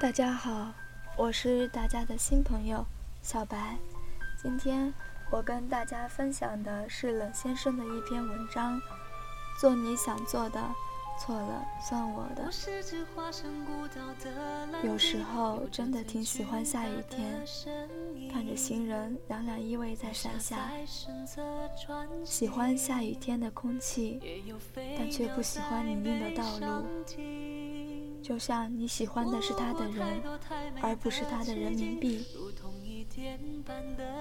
大家好，我是大家的新朋友小白。今天我跟大家分享的是冷先生的一篇文章，《做你想做的》。错了，算我的。有时候真的挺喜欢下雨天，看着行人两两依偎在伞下。喜欢下雨天的空气，但却不喜欢泥泞的道路。就像你喜欢的是他的人，而不是他的人民币。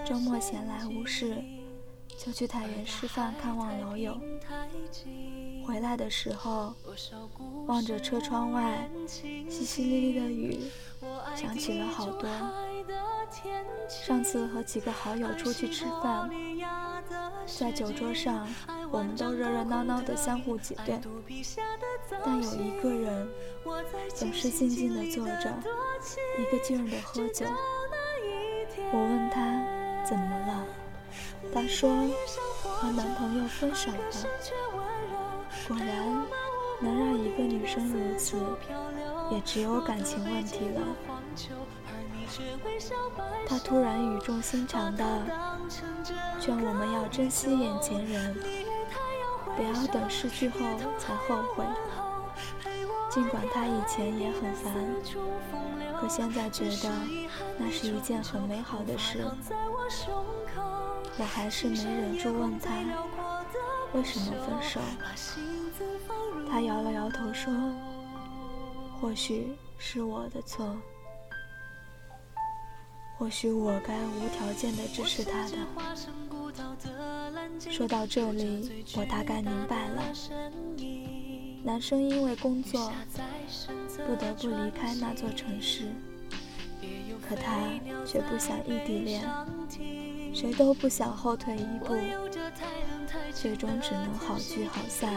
周末闲来无事，就去太原师范看望老友。回来的时候，望着车窗外淅淅沥沥的雨，想起了好多。上次和几个好友出去吃饭，在酒桌上，我们都热热闹闹的相互挤兑，但有一个人总是静静的坐着，一个劲儿的喝酒。我问他怎么了，他说和男朋友分手了。果然，能让一个女生如此，也只有感情问题了。他突然语重心长地劝我们要珍惜眼前人，不要等失去后才后悔。尽管他以前也很烦，可现在觉得那是一件很美好的事。我还是没忍住问他为什么分手。他摇了摇头说：“或许是我的错，或许我该无条件的支持他的。”说到这里，我大概明白了。男生因为工作不得不离开那座城市，可他却不想异地恋，谁都不想后退一步，最终只能好聚好散。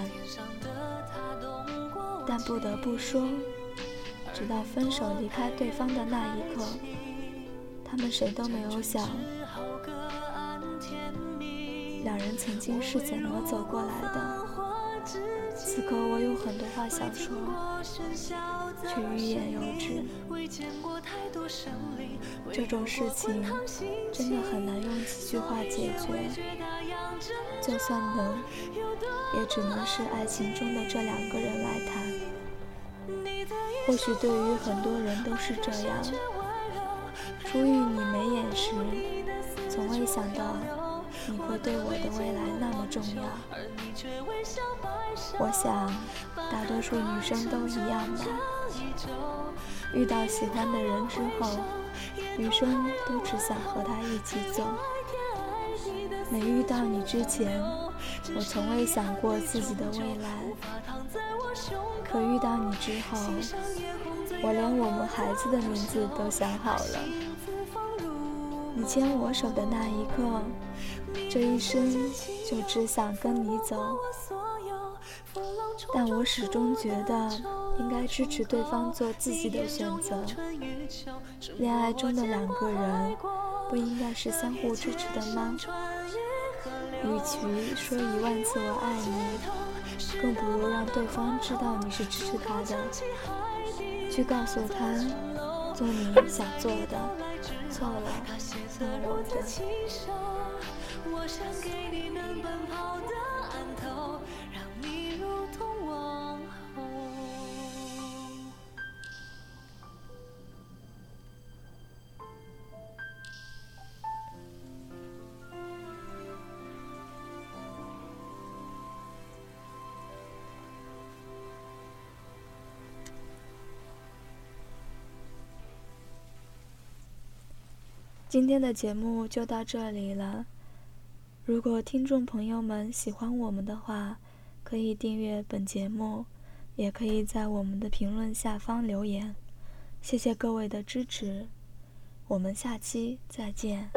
但不得不说，直到分手离开对方的那一刻，他们谁都没有想，两人曾经是怎么走过来的。此刻我有很多话想说，却欲言又止。这种事情真的很难用几句话解决，就算能，也只能是爱情中的这两个人来谈。或许对于很多人都是这样，初遇你眉眼时，从未想到你会对我的未来那么重要。我想，大多数女生都一样吧。遇到喜欢的人之后，余生都只想和他一起走。没遇到你之前，我从未想过自己的未来。可遇到你之后，我连我们孩子的名字都想好了。你牵我手的那一刻，这一生就只想跟你走。但我始终觉得，应该支持对方做自己的选择。恋爱中的两个人，不应该是相互支持的吗？与其说一万次我爱你，更不如让对方知道你是支持他的，去告诉他，做你想做的，错了的如此清瘦我想给你能奔跑的岸头让你如同今天的节目就到这里了。如果听众朋友们喜欢我们的话，可以订阅本节目，也可以在我们的评论下方留言。谢谢各位的支持，我们下期再见。